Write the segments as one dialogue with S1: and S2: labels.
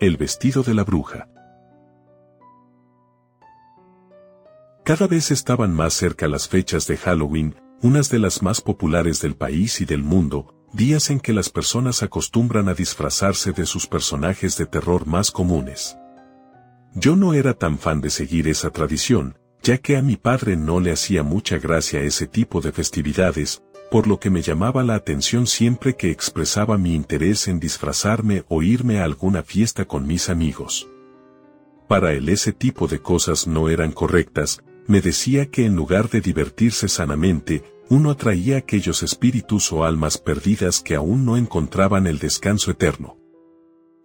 S1: El vestido de la bruja. Cada vez estaban más cerca las fechas de Halloween, unas de las más populares del país y del mundo, días en que las personas acostumbran a disfrazarse de sus personajes de terror más comunes. Yo no era tan fan de seguir esa tradición, ya que a mi padre no le hacía mucha gracia ese tipo de festividades, por lo que me llamaba la atención siempre que expresaba mi interés en disfrazarme o irme a alguna fiesta con mis amigos. Para él ese tipo de cosas no eran correctas, me decía que en lugar de divertirse sanamente, uno atraía aquellos espíritus o almas perdidas que aún no encontraban el descanso eterno.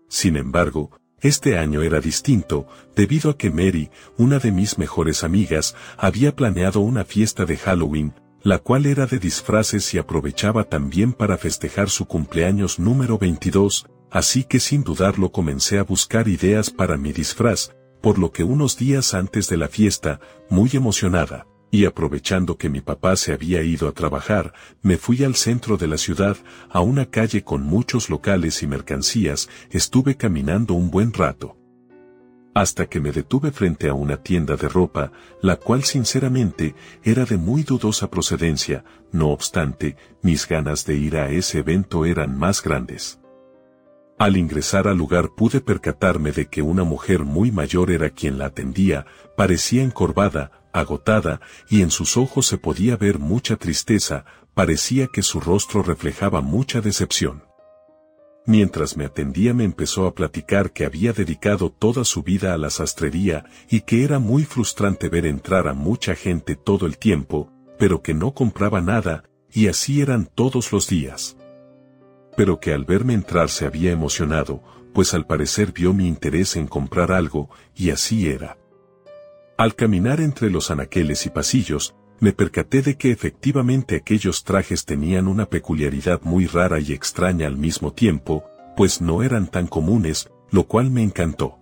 S1: Sin embargo, este año era distinto, debido a que Mary, una de mis mejores amigas, había planeado una fiesta de Halloween, la cual era de disfraces y aprovechaba también para festejar su cumpleaños número 22, así que sin dudarlo comencé a buscar ideas para mi disfraz, por lo que unos días antes de la fiesta, muy emocionada, y aprovechando que mi papá se había ido a trabajar, me fui al centro de la ciudad, a una calle con muchos locales y mercancías, estuve caminando un buen rato hasta que me detuve frente a una tienda de ropa, la cual sinceramente era de muy dudosa procedencia, no obstante, mis ganas de ir a ese evento eran más grandes. Al ingresar al lugar pude percatarme de que una mujer muy mayor era quien la atendía, parecía encorvada, agotada, y en sus ojos se podía ver mucha tristeza, parecía que su rostro reflejaba mucha decepción. Mientras me atendía me empezó a platicar que había dedicado toda su vida a la sastrería y que era muy frustrante ver entrar a mucha gente todo el tiempo, pero que no compraba nada, y así eran todos los días. Pero que al verme entrar se había emocionado, pues al parecer vio mi interés en comprar algo, y así era. Al caminar entre los anaqueles y pasillos, me percaté de que efectivamente aquellos trajes tenían una peculiaridad muy rara y extraña al mismo tiempo, pues no eran tan comunes, lo cual me encantó.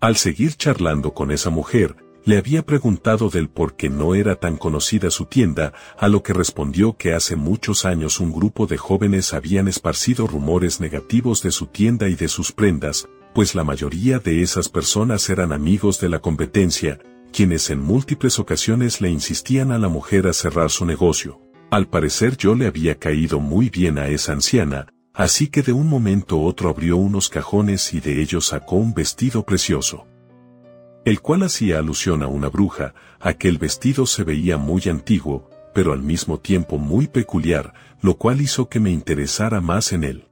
S1: Al seguir charlando con esa mujer, le había preguntado del por qué no era tan conocida su tienda, a lo que respondió que hace muchos años un grupo de jóvenes habían esparcido rumores negativos de su tienda y de sus prendas, pues la mayoría de esas personas eran amigos de la competencia, quienes en múltiples ocasiones le insistían a la mujer a cerrar su negocio. Al parecer yo le había caído muy bien a esa anciana, así que de un momento otro abrió unos cajones y de ellos sacó un vestido precioso. El cual hacía alusión a una bruja, aquel vestido se veía muy antiguo, pero al mismo tiempo muy peculiar, lo cual hizo que me interesara más en él.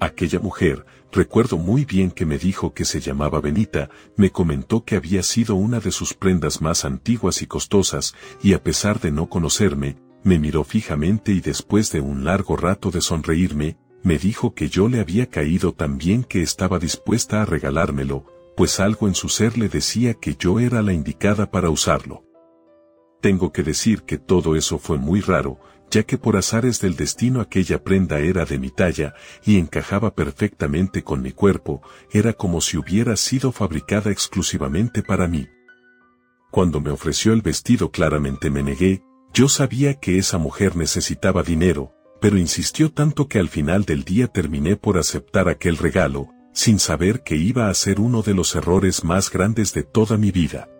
S1: Aquella mujer, recuerdo muy bien que me dijo que se llamaba Benita, me comentó que había sido una de sus prendas más antiguas y costosas, y a pesar de no conocerme, me miró fijamente y después de un largo rato de sonreírme, me dijo que yo le había caído tan bien que estaba dispuesta a regalármelo, pues algo en su ser le decía que yo era la indicada para usarlo. Tengo que decir que todo eso fue muy raro, ya que por azares del destino aquella prenda era de mi talla y encajaba perfectamente con mi cuerpo, era como si hubiera sido fabricada exclusivamente para mí. Cuando me ofreció el vestido claramente me negué, yo sabía que esa mujer necesitaba dinero, pero insistió tanto que al final del día terminé por aceptar aquel regalo, sin saber que iba a ser uno de los errores más grandes de toda mi vida.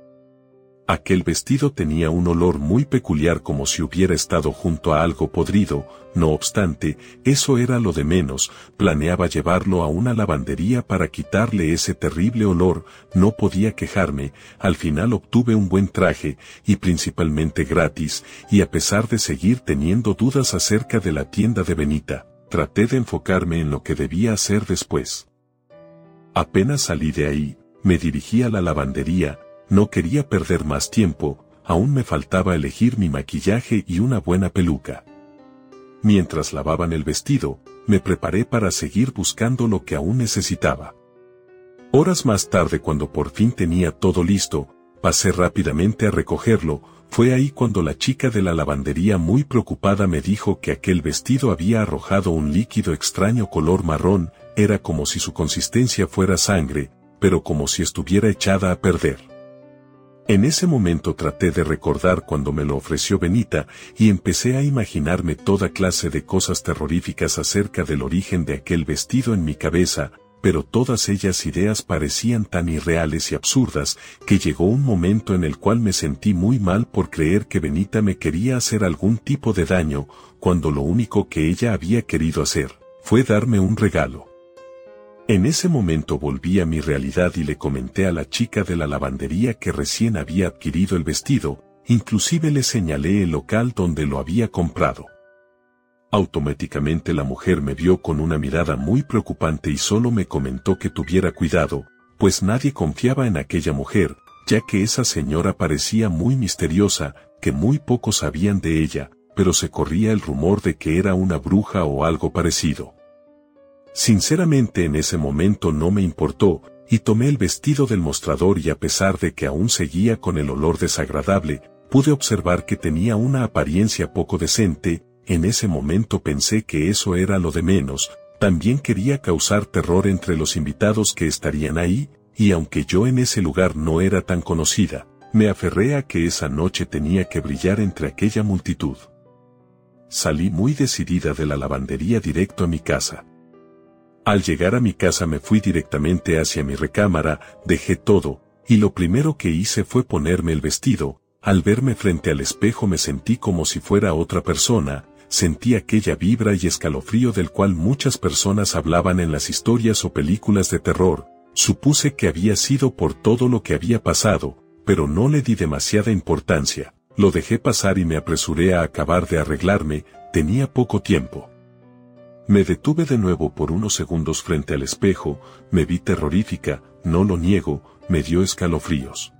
S1: Aquel vestido tenía un olor muy peculiar como si hubiera estado junto a algo podrido, no obstante, eso era lo de menos, planeaba llevarlo a una lavandería para quitarle ese terrible olor, no podía quejarme, al final obtuve un buen traje, y principalmente gratis, y a pesar de seguir teniendo dudas acerca de la tienda de Benita, traté de enfocarme en lo que debía hacer después. Apenas salí de ahí, me dirigí a la lavandería, no quería perder más tiempo, aún me faltaba elegir mi maquillaje y una buena peluca. Mientras lavaban el vestido, me preparé para seguir buscando lo que aún necesitaba. Horas más tarde cuando por fin tenía todo listo, pasé rápidamente a recogerlo, fue ahí cuando la chica de la lavandería muy preocupada me dijo que aquel vestido había arrojado un líquido extraño color marrón, era como si su consistencia fuera sangre, pero como si estuviera echada a perder. En ese momento traté de recordar cuando me lo ofreció Benita y empecé a imaginarme toda clase de cosas terroríficas acerca del origen de aquel vestido en mi cabeza, pero todas ellas ideas parecían tan irreales y absurdas que llegó un momento en el cual me sentí muy mal por creer que Benita me quería hacer algún tipo de daño, cuando lo único que ella había querido hacer fue darme un regalo. En ese momento volví a mi realidad y le comenté a la chica de la lavandería que recién había adquirido el vestido, inclusive le señalé el local donde lo había comprado. Automáticamente la mujer me vio con una mirada muy preocupante y solo me comentó que tuviera cuidado, pues nadie confiaba en aquella mujer, ya que esa señora parecía muy misteriosa, que muy pocos sabían de ella, pero se corría el rumor de que era una bruja o algo parecido. Sinceramente en ese momento no me importó, y tomé el vestido del mostrador y a pesar de que aún seguía con el olor desagradable, pude observar que tenía una apariencia poco decente, en ese momento pensé que eso era lo de menos, también quería causar terror entre los invitados que estarían ahí, y aunque yo en ese lugar no era tan conocida, me aferré a que esa noche tenía que brillar entre aquella multitud. Salí muy decidida de la lavandería directo a mi casa. Al llegar a mi casa me fui directamente hacia mi recámara, dejé todo, y lo primero que hice fue ponerme el vestido, al verme frente al espejo me sentí como si fuera otra persona, sentí aquella vibra y escalofrío del cual muchas personas hablaban en las historias o películas de terror, supuse que había sido por todo lo que había pasado, pero no le di demasiada importancia, lo dejé pasar y me apresuré a acabar de arreglarme, tenía poco tiempo. Me detuve de nuevo por unos segundos frente al espejo, me vi terrorífica, no lo niego, me dio escalofríos.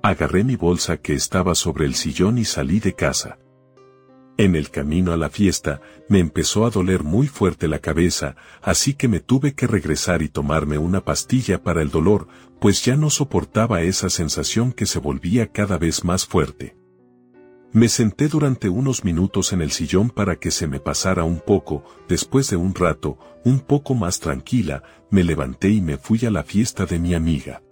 S1: Agarré mi bolsa que estaba sobre el sillón y salí de casa. En el camino a la fiesta, me empezó a doler muy fuerte la cabeza, así que me tuve que regresar y tomarme una pastilla para el dolor, pues ya no soportaba esa sensación que se volvía cada vez más fuerte. Me senté durante unos minutos en el sillón para que se me pasara un poco, después de un rato, un poco más tranquila, me levanté y me fui a la fiesta de mi amiga.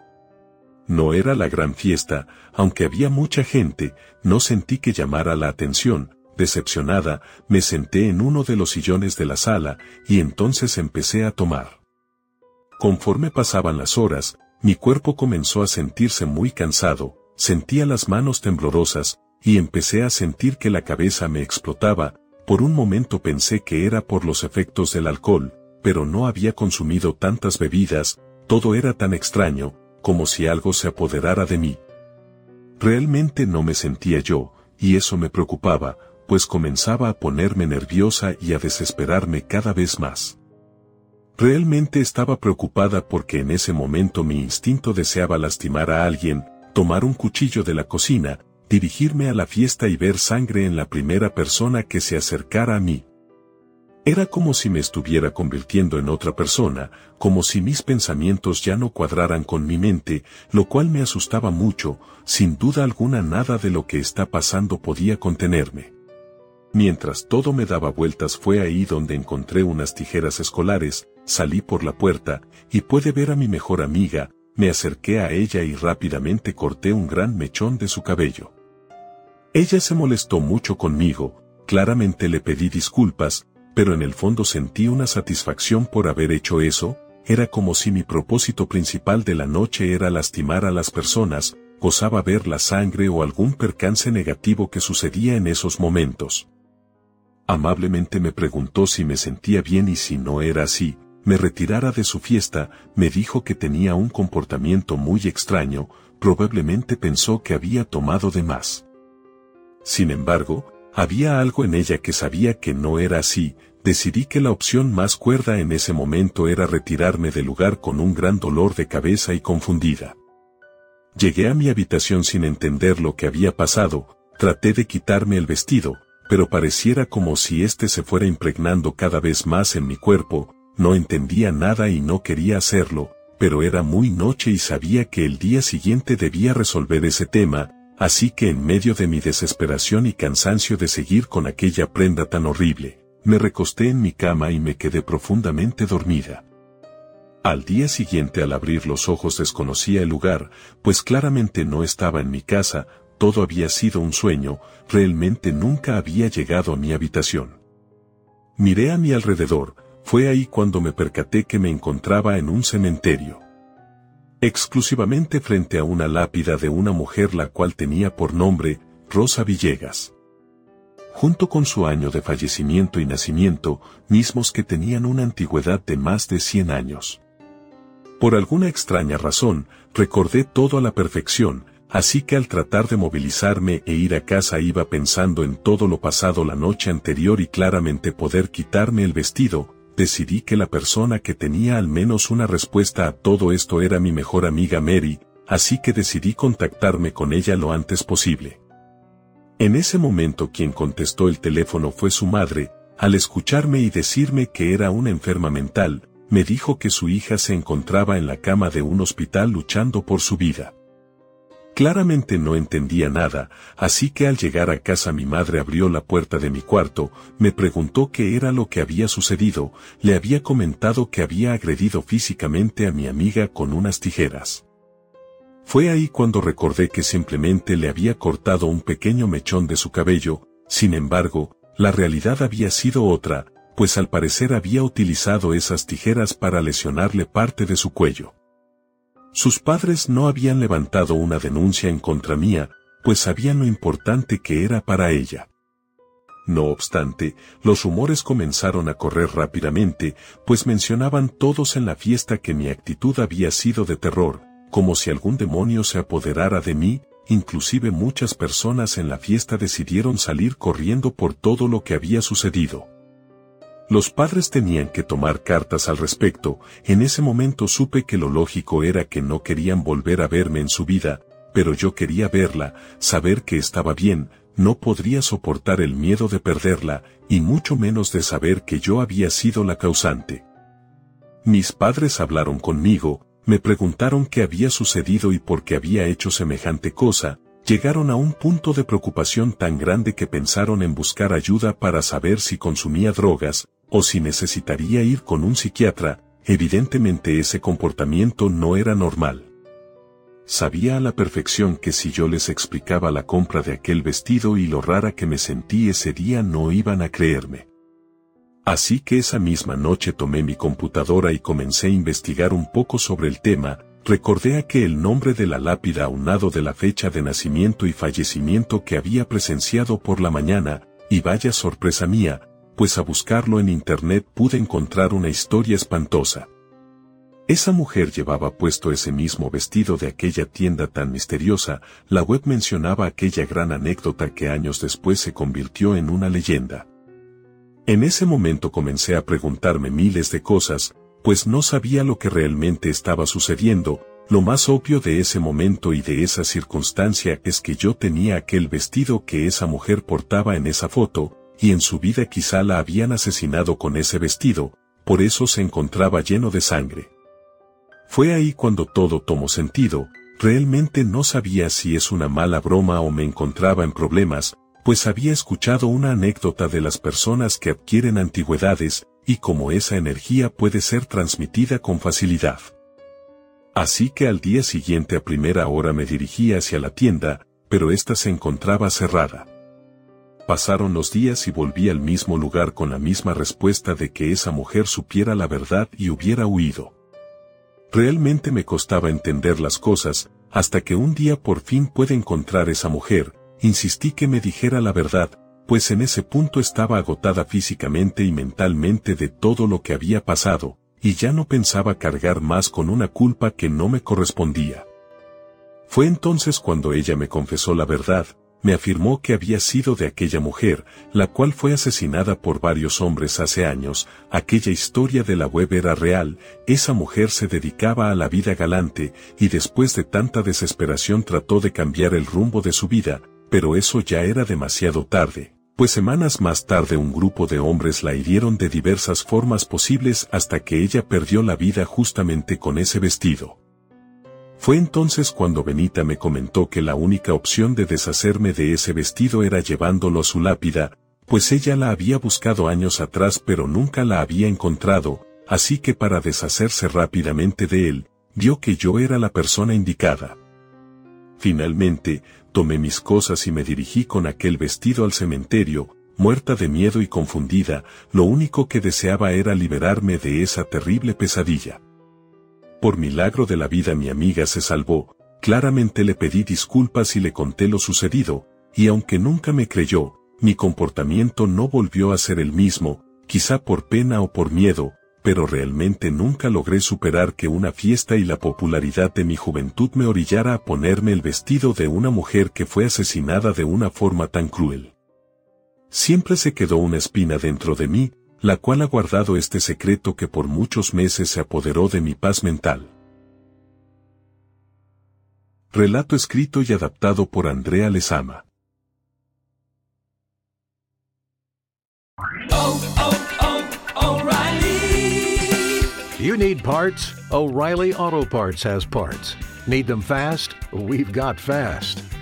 S1: No era la gran fiesta, aunque había mucha gente, no sentí que llamara la atención, decepcionada, me senté en uno de los sillones de la sala, y entonces empecé a tomar. Conforme pasaban las horas, mi cuerpo comenzó a sentirse muy cansado, sentía las manos temblorosas, y empecé a sentir que la cabeza me explotaba, por un momento pensé que era por los efectos del alcohol, pero no había consumido tantas bebidas, todo era tan extraño, como si algo se apoderara de mí. Realmente no me sentía yo, y eso me preocupaba, pues comenzaba a ponerme nerviosa y a desesperarme cada vez más. Realmente estaba preocupada porque en ese momento mi instinto deseaba lastimar a alguien, tomar un cuchillo de la cocina, dirigirme a la fiesta y ver sangre en la primera persona que se acercara a mí. Era como si me estuviera convirtiendo en otra persona, como si mis pensamientos ya no cuadraran con mi mente, lo cual me asustaba mucho, sin duda alguna nada de lo que está pasando podía contenerme. Mientras todo me daba vueltas fue ahí donde encontré unas tijeras escolares, salí por la puerta, y pude ver a mi mejor amiga, me acerqué a ella y rápidamente corté un gran mechón de su cabello. Ella se molestó mucho conmigo, claramente le pedí disculpas, pero en el fondo sentí una satisfacción por haber hecho eso, era como si mi propósito principal de la noche era lastimar a las personas, gozaba ver la sangre o algún percance negativo que sucedía en esos momentos. Amablemente me preguntó si me sentía bien y si no era así, me retirara de su fiesta, me dijo que tenía un comportamiento muy extraño, probablemente pensó que había tomado de más. Sin embargo, había algo en ella que sabía que no era así, decidí que la opción más cuerda en ese momento era retirarme del lugar con un gran dolor de cabeza y confundida. Llegué a mi habitación sin entender lo que había pasado, traté de quitarme el vestido, pero pareciera como si éste se fuera impregnando cada vez más en mi cuerpo, no entendía nada y no quería hacerlo, pero era muy noche y sabía que el día siguiente debía resolver ese tema, así que en medio de mi desesperación y cansancio de seguir con aquella prenda tan horrible, me recosté en mi cama y me quedé profundamente dormida. Al día siguiente al abrir los ojos desconocía el lugar, pues claramente no estaba en mi casa, todo había sido un sueño, realmente nunca había llegado a mi habitación. Miré a mi alrededor, fue ahí cuando me percaté que me encontraba en un cementerio. Exclusivamente frente a una lápida de una mujer la cual tenía por nombre Rosa Villegas junto con su año de fallecimiento y nacimiento, mismos que tenían una antigüedad de más de 100 años. Por alguna extraña razón, recordé todo a la perfección, así que al tratar de movilizarme e ir a casa iba pensando en todo lo pasado la noche anterior y claramente poder quitarme el vestido, decidí que la persona que tenía al menos una respuesta a todo esto era mi mejor amiga Mary, así que decidí contactarme con ella lo antes posible. En ese momento quien contestó el teléfono fue su madre, al escucharme y decirme que era una enferma mental, me dijo que su hija se encontraba en la cama de un hospital luchando por su vida. Claramente no entendía nada, así que al llegar a casa mi madre abrió la puerta de mi cuarto, me preguntó qué era lo que había sucedido, le había comentado que había agredido físicamente a mi amiga con unas tijeras. Fue ahí cuando recordé que simplemente le había cortado un pequeño mechón de su cabello, sin embargo, la realidad había sido otra, pues al parecer había utilizado esas tijeras para lesionarle parte de su cuello. Sus padres no habían levantado una denuncia en contra mía, pues sabían lo importante que era para ella. No obstante, los rumores comenzaron a correr rápidamente, pues mencionaban todos en la fiesta que mi actitud había sido de terror, como si algún demonio se apoderara de mí, inclusive muchas personas en la fiesta decidieron salir corriendo por todo lo que había sucedido. Los padres tenían que tomar cartas al respecto, en ese momento supe que lo lógico era que no querían volver a verme en su vida, pero yo quería verla, saber que estaba bien, no podría soportar el miedo de perderla, y mucho menos de saber que yo había sido la causante. Mis padres hablaron conmigo, me preguntaron qué había sucedido y por qué había hecho semejante cosa, llegaron a un punto de preocupación tan grande que pensaron en buscar ayuda para saber si consumía drogas, o si necesitaría ir con un psiquiatra, evidentemente ese comportamiento no era normal. Sabía a la perfección que si yo les explicaba la compra de aquel vestido y lo rara que me sentí ese día no iban a creerme. Así que esa misma noche tomé mi computadora y comencé a investigar un poco sobre el tema, recordé a que el nombre de la lápida aunado de la fecha de nacimiento y fallecimiento que había presenciado por la mañana, y vaya sorpresa mía, pues a buscarlo en internet pude encontrar una historia espantosa. Esa mujer llevaba puesto ese mismo vestido de aquella tienda tan misteriosa, la web mencionaba aquella gran anécdota que años después se convirtió en una leyenda. En ese momento comencé a preguntarme miles de cosas, pues no sabía lo que realmente estaba sucediendo, lo más obvio de ese momento y de esa circunstancia es que yo tenía aquel vestido que esa mujer portaba en esa foto, y en su vida quizá la habían asesinado con ese vestido, por eso se encontraba lleno de sangre. Fue ahí cuando todo tomó sentido, realmente no sabía si es una mala broma o me encontraba en problemas, pues había escuchado una anécdota de las personas que adquieren antigüedades, y cómo esa energía puede ser transmitida con facilidad. Así que al día siguiente a primera hora me dirigí hacia la tienda, pero ésta se encontraba cerrada. Pasaron los días y volví al mismo lugar con la misma respuesta de que esa mujer supiera la verdad y hubiera huido. Realmente me costaba entender las cosas, hasta que un día por fin pude encontrar esa mujer, insistí que me dijera la verdad, pues en ese punto estaba agotada físicamente y mentalmente de todo lo que había pasado, y ya no pensaba cargar más con una culpa que no me correspondía. Fue entonces cuando ella me confesó la verdad, me afirmó que había sido de aquella mujer, la cual fue asesinada por varios hombres hace años, aquella historia de la web era real, esa mujer se dedicaba a la vida galante, y después de tanta desesperación trató de cambiar el rumbo de su vida, pero eso ya era demasiado tarde, pues semanas más tarde un grupo de hombres la hirieron de diversas formas posibles hasta que ella perdió la vida justamente con ese vestido. Fue entonces cuando Benita me comentó que la única opción de deshacerme de ese vestido era llevándolo a su lápida, pues ella la había buscado años atrás pero nunca la había encontrado, así que para deshacerse rápidamente de él, vio que yo era la persona indicada. Finalmente, tomé mis cosas y me dirigí con aquel vestido al cementerio, muerta de miedo y confundida, lo único que deseaba era liberarme de esa terrible pesadilla. Por milagro de la vida mi amiga se salvó, claramente le pedí disculpas y le conté lo sucedido, y aunque nunca me creyó, mi comportamiento no volvió a ser el mismo, quizá por pena o por miedo, pero realmente nunca logré superar que una fiesta y la popularidad de mi juventud me orillara a ponerme el vestido de una mujer que fue asesinada de una forma tan cruel. Siempre se quedó una espina dentro de mí, la cual ha guardado este secreto que por muchos meses se apoderó de mi paz mental. Relato escrito y adaptado por Andrea Lezama.
S2: Oh, oh, oh.
S3: You need parts? O'Reilly Auto Parts has parts. Need them fast? We've got fast.